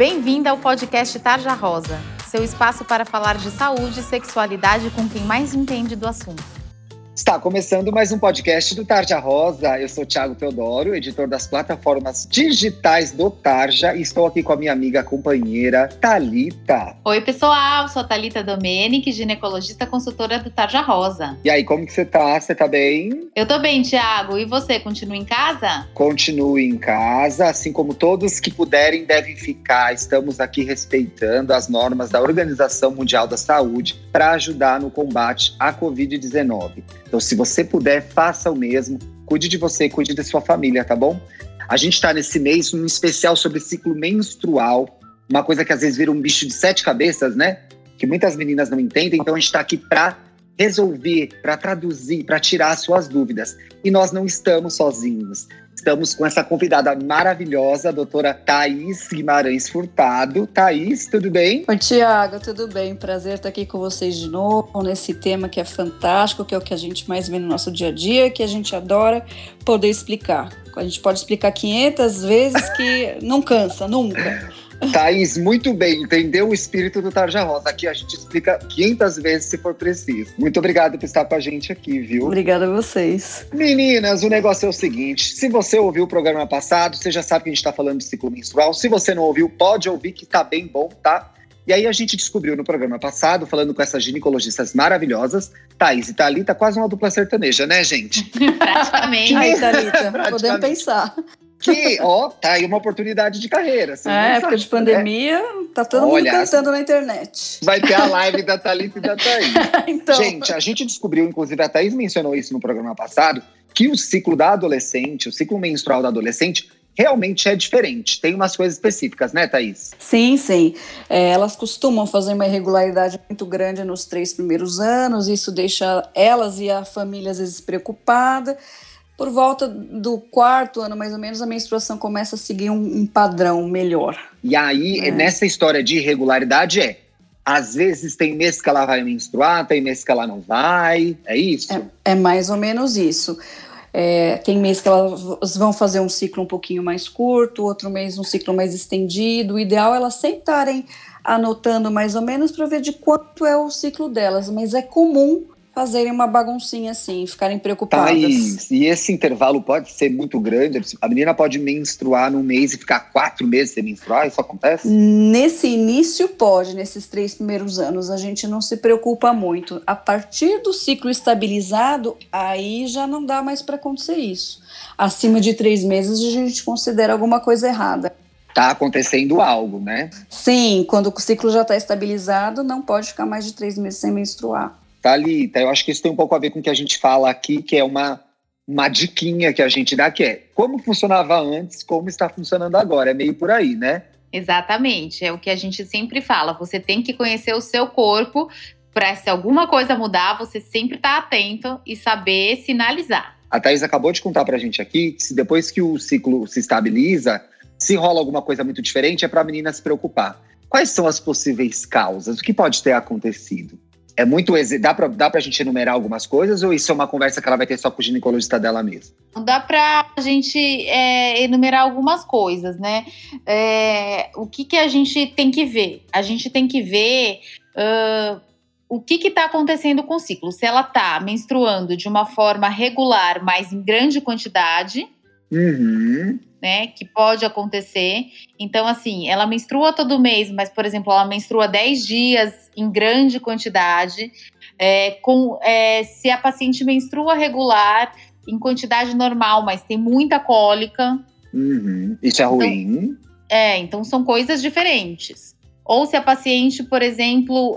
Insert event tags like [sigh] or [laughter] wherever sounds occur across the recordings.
Bem-vinda ao podcast Tarja Rosa, seu espaço para falar de saúde e sexualidade com quem mais entende do assunto. Está começando mais um podcast do Tarja Rosa. Eu sou Thiago Teodoro, editor das plataformas digitais do Tarja, e estou aqui com a minha amiga companheira Talita. Oi, pessoal, sou a Talita Domenic, ginecologista consultora do Tarja Rosa. E aí, como que você tá? Você tá bem? Eu tô bem, Thiago. E você, continua em casa? Continue em casa, assim como todos que puderem devem ficar. Estamos aqui respeitando as normas da Organização Mundial da Saúde para ajudar no combate à Covid-19. Então, se você puder, faça o mesmo. Cuide de você, cuide da sua família, tá bom? A gente está nesse mês um especial sobre ciclo menstrual, uma coisa que às vezes vira um bicho de sete cabeças, né? Que muitas meninas não entendem. Então, a gente está aqui para resolver, para traduzir, para tirar suas dúvidas. E nós não estamos sozinhos. Estamos com essa convidada maravilhosa, a doutora Thaís Guimarães Furtado. Thaís, tudo bem? Oi, Tiago, tudo bem? Prazer estar aqui com vocês de novo nesse tema que é fantástico, que é o que a gente mais vê no nosso dia a dia, que a gente adora poder explicar. A gente pode explicar 500 vezes que não cansa, nunca. Thaís, muito bem, entendeu o espírito do Tarja Rosa. Aqui a gente explica 500 vezes se for preciso. Muito obrigado por estar com a gente aqui, viu? Obrigada a vocês. Meninas, o negócio é o seguinte: se você ouviu o programa passado, você já sabe que a gente está falando de ciclo menstrual. Se você não ouviu, pode ouvir que tá bem bom, tá? E aí a gente descobriu no programa passado, falando com essas ginecologistas maravilhosas, Thaís e Thalita, quase uma dupla sertaneja, né, gente? [laughs] Praticamente. Aí, Thalita, [laughs] podemos pensar. Que, ó, tá aí uma oportunidade de carreira. É, época de pandemia, né? tá todo Olha, mundo cantando na internet. Vai ter a live da Thalita e da Thaís. [laughs] então. Gente, a gente descobriu, inclusive a Thaís mencionou isso no programa passado, que o ciclo da adolescente, o ciclo menstrual da adolescente, realmente é diferente. Tem umas coisas específicas, né, Thaís? Sim, sim. É, elas costumam fazer uma irregularidade muito grande nos três primeiros anos, isso deixa elas e a família às vezes preocupada por volta do quarto ano, mais ou menos, a menstruação começa a seguir um, um padrão melhor. E aí, é. nessa história de irregularidade, é. Às vezes tem mês que ela vai menstruar, tem mês que ela não vai. É isso? É, é mais ou menos isso. É, tem mês que elas vão fazer um ciclo um pouquinho mais curto, outro mês um ciclo mais estendido. O ideal é elas sempre estarem anotando mais ou menos para ver de quanto é o ciclo delas, mas é comum fazerem uma baguncinha assim, ficarem preocupadas. Thaís, e esse intervalo pode ser muito grande? A menina pode menstruar num mês e ficar quatro meses sem menstruar? Isso acontece? Nesse início pode, nesses três primeiros anos. A gente não se preocupa muito. A partir do ciclo estabilizado, aí já não dá mais para acontecer isso. Acima de três meses, a gente considera alguma coisa errada tá acontecendo algo, né? Sim, quando o ciclo já está estabilizado, não pode ficar mais de três meses sem menstruar. Thalita, eu acho que isso tem um pouco a ver com o que a gente fala aqui, que é uma, uma diquinha que a gente dá, que é como funcionava antes, como está funcionando agora. É meio por aí, né? Exatamente, é o que a gente sempre fala. Você tem que conhecer o seu corpo para se alguma coisa mudar, você sempre estar tá atento e saber sinalizar. A Thais acabou de contar para a gente aqui que se depois que o ciclo se estabiliza, se rola alguma coisa muito diferente, é para a menina se preocupar. Quais são as possíveis causas? O que pode ter acontecido? É muito. Dá pra, dá pra gente enumerar algumas coisas ou isso é uma conversa que ela vai ter só com o ginecologista dela mesmo? Dá pra gente é, enumerar algumas coisas, né? É, o que, que a gente tem que ver? A gente tem que ver. Uh, o que está acontecendo com o ciclo? Se ela está menstruando de uma forma regular, mas em grande quantidade, uhum né? Que pode acontecer. Então, assim, ela menstrua todo mês, mas, por exemplo, ela menstrua 10 dias em grande quantidade. É, com, é, se a paciente menstrua regular, em quantidade normal, mas tem muita cólica. Uhum. Isso é então, ruim. É, então são coisas diferentes. Ou se a paciente, por exemplo,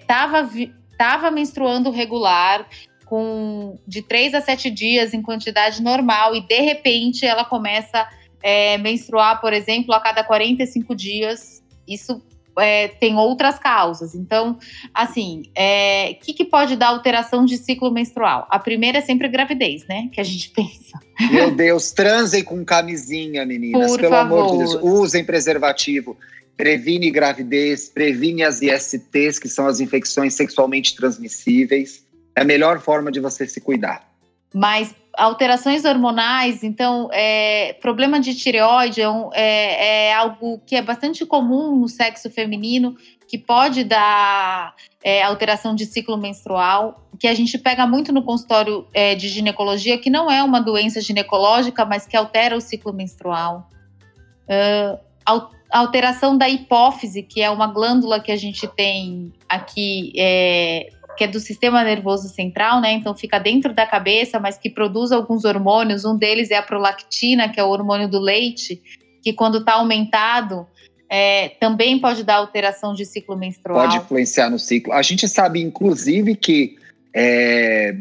estava é, tava menstruando regular, com de 3 a 7 dias em quantidade normal, e de repente ela começa é, menstruar, por exemplo, a cada 45 dias, isso é, tem outras causas. Então, assim, o é, que, que pode dar alteração de ciclo menstrual? A primeira é sempre gravidez, né? Que a gente [laughs] pensa. Meu Deus, transem com camisinha, meninas. Por pelo favor. amor de Deus. Usem preservativo. Previne gravidez, previne as ISTs, que são as infecções sexualmente transmissíveis. É a melhor forma de você se cuidar. Mas alterações hormonais, então, é, problema de tireoide é, um, é, é, algo que é bastante comum no sexo feminino, que pode dar é, alteração de ciclo menstrual, que a gente pega muito no consultório é, de ginecologia, que não é uma doença ginecológica, mas que altera o ciclo menstrual. Uh, alteração da hipófise, que é uma glândula que a gente tem aqui é, que é do sistema nervoso central, né? Então fica dentro da cabeça, mas que produz alguns hormônios. Um deles é a prolactina, que é o hormônio do leite, que quando está aumentado é, também pode dar alteração de ciclo menstrual. Pode influenciar no ciclo. A gente sabe, inclusive, que é,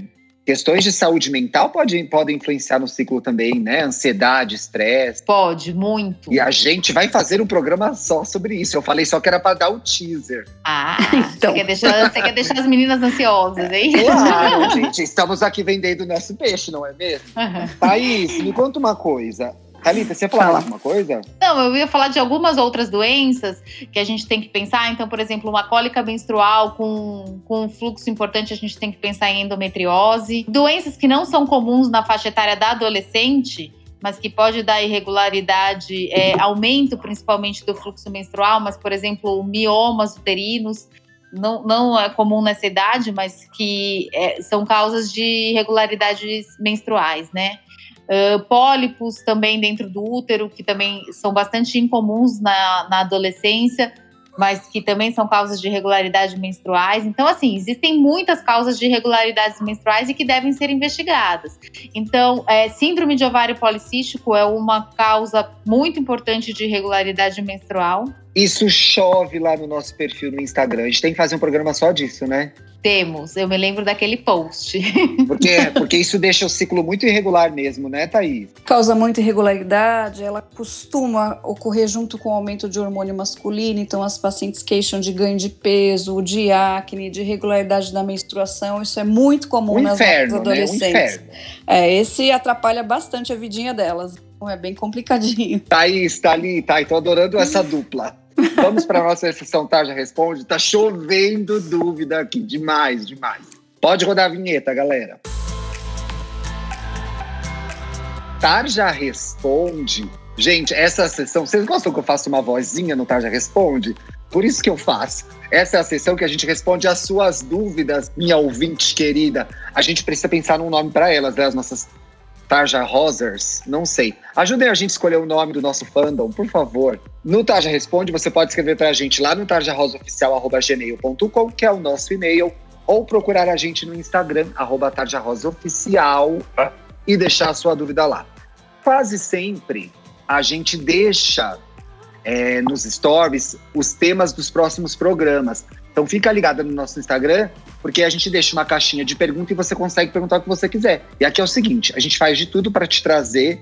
Questões de saúde mental pode, podem influenciar no ciclo também, né? Ansiedade, estresse. Pode, muito. E a gente vai fazer um programa só sobre isso. Eu falei só que era para dar o teaser. Ah, [laughs] então. você, quer deixar, você quer deixar as meninas ansiosas, hein? Claro, [laughs] gente. Estamos aqui vendendo nosso peixe, não é mesmo? Uhum. Thaís, me conta uma coisa. Thalita, você ia falar Fala. alguma coisa? Não, eu ia falar de algumas outras doenças que a gente tem que pensar. Então, por exemplo, uma cólica menstrual com, com um fluxo importante, a gente tem que pensar em endometriose. Doenças que não são comuns na faixa etária da adolescente, mas que pode dar irregularidade, é, aumento principalmente do fluxo menstrual, mas, por exemplo, miomas uterinos. Não, não é comum nessa idade, mas que é, são causas de irregularidades menstruais, né? Uh, pólipos também dentro do útero, que também são bastante incomuns na, na adolescência, mas que também são causas de irregularidades menstruais. Então, assim, existem muitas causas de irregularidades menstruais e que devem ser investigadas. Então, é, síndrome de ovário policístico é uma causa muito importante de irregularidade menstrual. Isso chove lá no nosso perfil no Instagram. A gente tem que fazer um programa só disso, né? Temos, eu me lembro daquele post. [laughs] Porque, porque isso deixa o ciclo muito irregular mesmo, né, Thaís? Causa muita irregularidade, ela costuma ocorrer junto com o aumento de hormônio masculino, então as pacientes queixam de ganho de peso, de acne, de irregularidade da menstruação, isso é muito comum um nas inferno, adolescentes. Né? Um é, esse atrapalha bastante a vidinha delas. Então é bem complicadinho. Thaís, tá ali, tá? Tô adorando essa [laughs] dupla. Vamos para a nossa sessão Tarja Responde. Tá chovendo dúvida aqui, demais, demais. Pode rodar a vinheta, galera. Tarja Responde. Gente, essa sessão, vocês gostam que eu faça uma vozinha no Tarja Responde? Por isso que eu faço. Essa é a sessão que a gente responde às suas dúvidas, minha ouvinte querida. A gente precisa pensar num nome para elas, né? As nossas Tarja Rosers, não sei. Ajudem a gente a escolher o nome do nosso fandom, por favor. No Tarja Responde, você pode escrever para a gente lá no tarjarosaoficial.gmail.com, que é o nosso e-mail, ou procurar a gente no Instagram, arroba tarjarosaoficial, e deixar a sua dúvida lá. Quase sempre a gente deixa é, nos stories os temas dos próximos programas. Então fica ligada no nosso Instagram, porque a gente deixa uma caixinha de pergunta e você consegue perguntar o que você quiser. E aqui é o seguinte: a gente faz de tudo para te trazer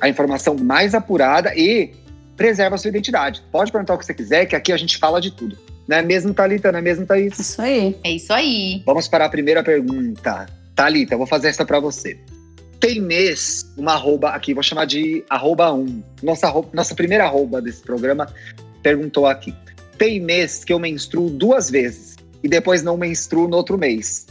a informação mais apurada e preserva a sua identidade. Pode perguntar o que você quiser, que aqui a gente fala de tudo. Não é mesmo, Thalita? Não é mesmo, Thaís? Isso aí. É isso aí. Vamos para a primeira pergunta. Thalita, eu vou fazer essa para você. Tem mês, uma arroba aqui, vou chamar de arroba 1. Nossa, nossa primeira arroba desse programa perguntou aqui. Tem mês que eu menstruo duas vezes e depois não menstruo no outro mês.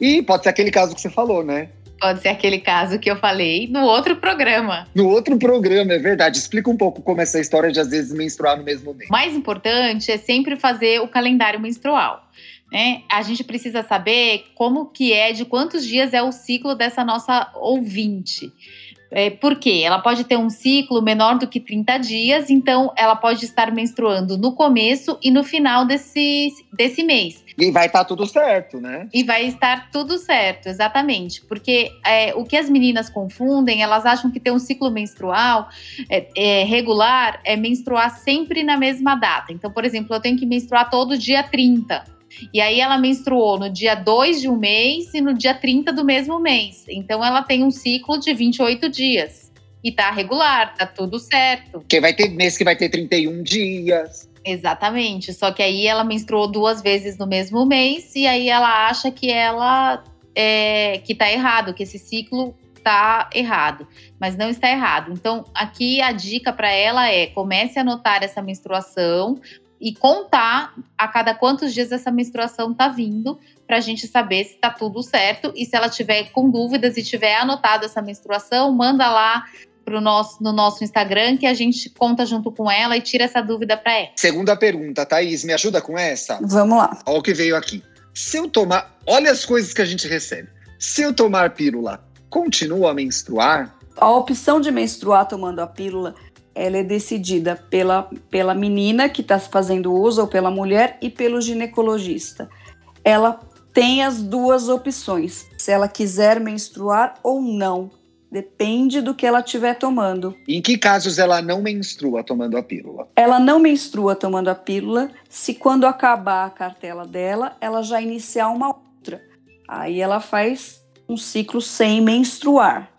E pode ser aquele caso que você falou, né? Pode ser aquele caso que eu falei no outro programa. No outro programa, é verdade. Explica um pouco como é essa história de às vezes menstruar no mesmo mês. O mais importante é sempre fazer o calendário menstrual. Né? A gente precisa saber como que é, de quantos dias é o ciclo dessa nossa ouvinte. É, por quê? Ela pode ter um ciclo menor do que 30 dias, então ela pode estar menstruando no começo e no final desse, desse mês. E vai estar tá tudo certo, né? E vai estar tudo certo, exatamente. Porque é, o que as meninas confundem, elas acham que ter um ciclo menstrual é, é, regular é menstruar sempre na mesma data. Então, por exemplo, eu tenho que menstruar todo dia 30. E aí ela menstruou no dia 2 de um mês e no dia 30 do mesmo mês. Então ela tem um ciclo de 28 dias. E tá regular, tá tudo certo. Porque vai ter mês que vai ter 31 dias. Exatamente. Só que aí ela menstruou duas vezes no mesmo mês e aí ela acha que ela é, que tá errado, que esse ciclo tá errado, mas não está errado. Então, aqui a dica para ela é comece a notar essa menstruação, e contar a cada quantos dias essa menstruação tá vindo, para a gente saber se tá tudo certo. E se ela tiver com dúvidas e tiver anotado essa menstruação, manda lá pro nosso, no nosso Instagram que a gente conta junto com ela e tira essa dúvida para ela. Segunda pergunta, Thaís, me ajuda com essa? Vamos lá. Olha o que veio aqui. Se eu tomar, olha as coisas que a gente recebe. Se eu tomar pílula, continua a menstruar? A opção de menstruar tomando a pílula, ela é decidida pela, pela menina que está fazendo uso ou pela mulher e pelo ginecologista. Ela tem as duas opções, se ela quiser menstruar ou não. Depende do que ela estiver tomando. Em que casos ela não menstrua tomando a pílula? Ela não menstrua tomando a pílula se quando acabar a cartela dela, ela já iniciar uma outra. Aí ela faz um ciclo sem menstruar.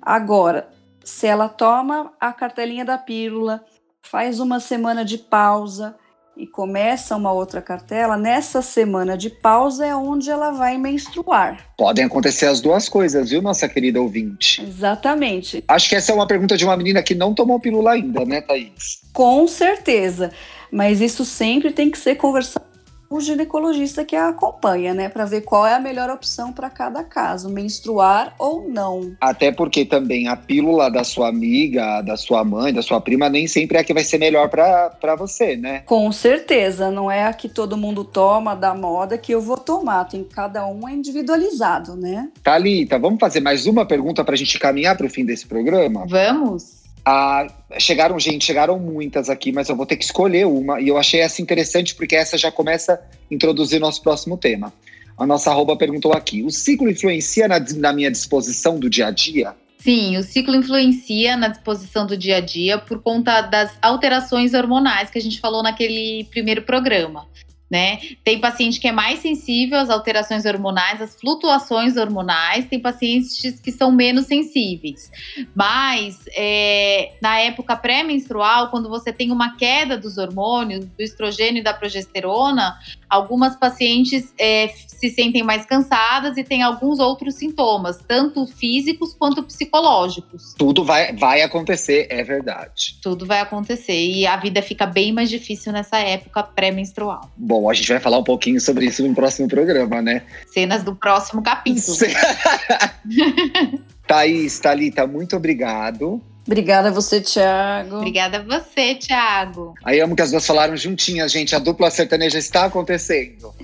Agora, se ela toma a cartelinha da pílula, faz uma semana de pausa, e começa uma outra cartela, nessa semana de pausa é onde ela vai menstruar. Podem acontecer as duas coisas, viu, nossa querida ouvinte? Exatamente. Acho que essa é uma pergunta de uma menina que não tomou pílula ainda, né, Thaís? Com certeza. Mas isso sempre tem que ser conversado o ginecologista que a acompanha, né, para ver qual é a melhor opção para cada caso, menstruar ou não. Até porque também a pílula da sua amiga, da sua mãe, da sua prima, nem sempre é a que vai ser melhor para você, né? Com certeza, não é a que todo mundo toma da moda que eu vou tomar, tem cada um é individualizado, né? Thalita, vamos fazer mais uma pergunta para a gente caminhar para o fim desse programa? Vamos. Ah, chegaram, gente, chegaram muitas aqui, mas eu vou ter que escolher uma. E eu achei essa interessante porque essa já começa a introduzir nosso próximo tema. A nossa arroba perguntou aqui: o ciclo influencia na, na minha disposição do dia a dia? Sim, o ciclo influencia na disposição do dia a dia por conta das alterações hormonais que a gente falou naquele primeiro programa né? Tem paciente que é mais sensível às alterações hormonais, às flutuações hormonais, tem pacientes que são menos sensíveis. Mas é, na época pré-menstrual, quando você tem uma queda dos hormônios, do estrogênio e da progesterona, algumas pacientes é, se sentem mais cansadas e tem alguns outros sintomas, tanto físicos quanto psicológicos. Tudo vai, vai acontecer, é verdade. Tudo vai acontecer e a vida fica bem mais difícil nessa época pré-menstrual. Bom, a gente vai falar um pouquinho sobre isso no próximo programa, né? Cenas do próximo capítulo. [laughs] Thaís, Thalita, muito obrigado. Obrigada a você, Thiago. Obrigada a você, Thiago. Aí amo que as duas falaram juntinhas, gente. A dupla sertaneja está acontecendo.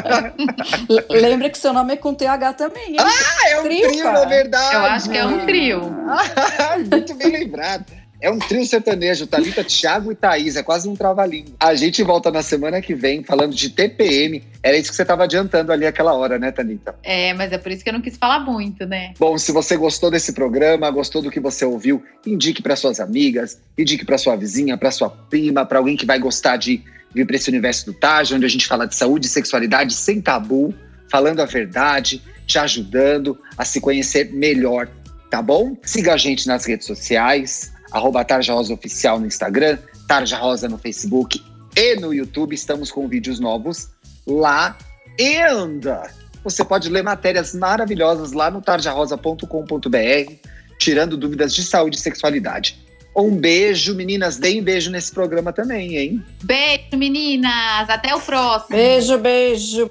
[laughs] Lembra que seu nome é com TH também, hein? Ah, é um trio, trio na verdade. Eu acho que é um trio. [laughs] Muito bem lembrado. É um trio sertanejo, Thalita, Thiago e Thaís, é quase um trava-língua. A gente volta na semana que vem falando de TPM. Era isso que você estava adiantando ali aquela hora, né, Thalita? É, mas é por isso que eu não quis falar muito, né? Bom, se você gostou desse programa, gostou do que você ouviu, indique para suas amigas, indique para sua vizinha, para sua prima, para alguém que vai gostar de vir para esse universo do Taj, onde a gente fala de saúde e sexualidade sem tabu, falando a verdade, te ajudando a se conhecer melhor, tá bom? Siga a gente nas redes sociais, arroba Tarja Rosa Oficial no Instagram, Tarja Rosa no Facebook e no YouTube. Estamos com vídeos novos lá. E anda! Você pode ler matérias maravilhosas lá no tarjarosa.com.br, tirando dúvidas de saúde e sexualidade. Um beijo, meninas. Deem beijo nesse programa também, hein? Beijo, meninas. Até o próximo. Beijo, beijo.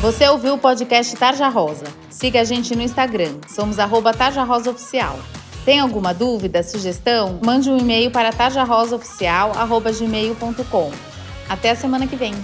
Você ouviu o podcast Tarja Rosa? Siga a gente no Instagram. Somos arroba Tarja Rosa Oficial. Tem alguma dúvida, sugestão? Mande um e-mail para tarjarosaoficial.gmail.com. Até a semana que vem.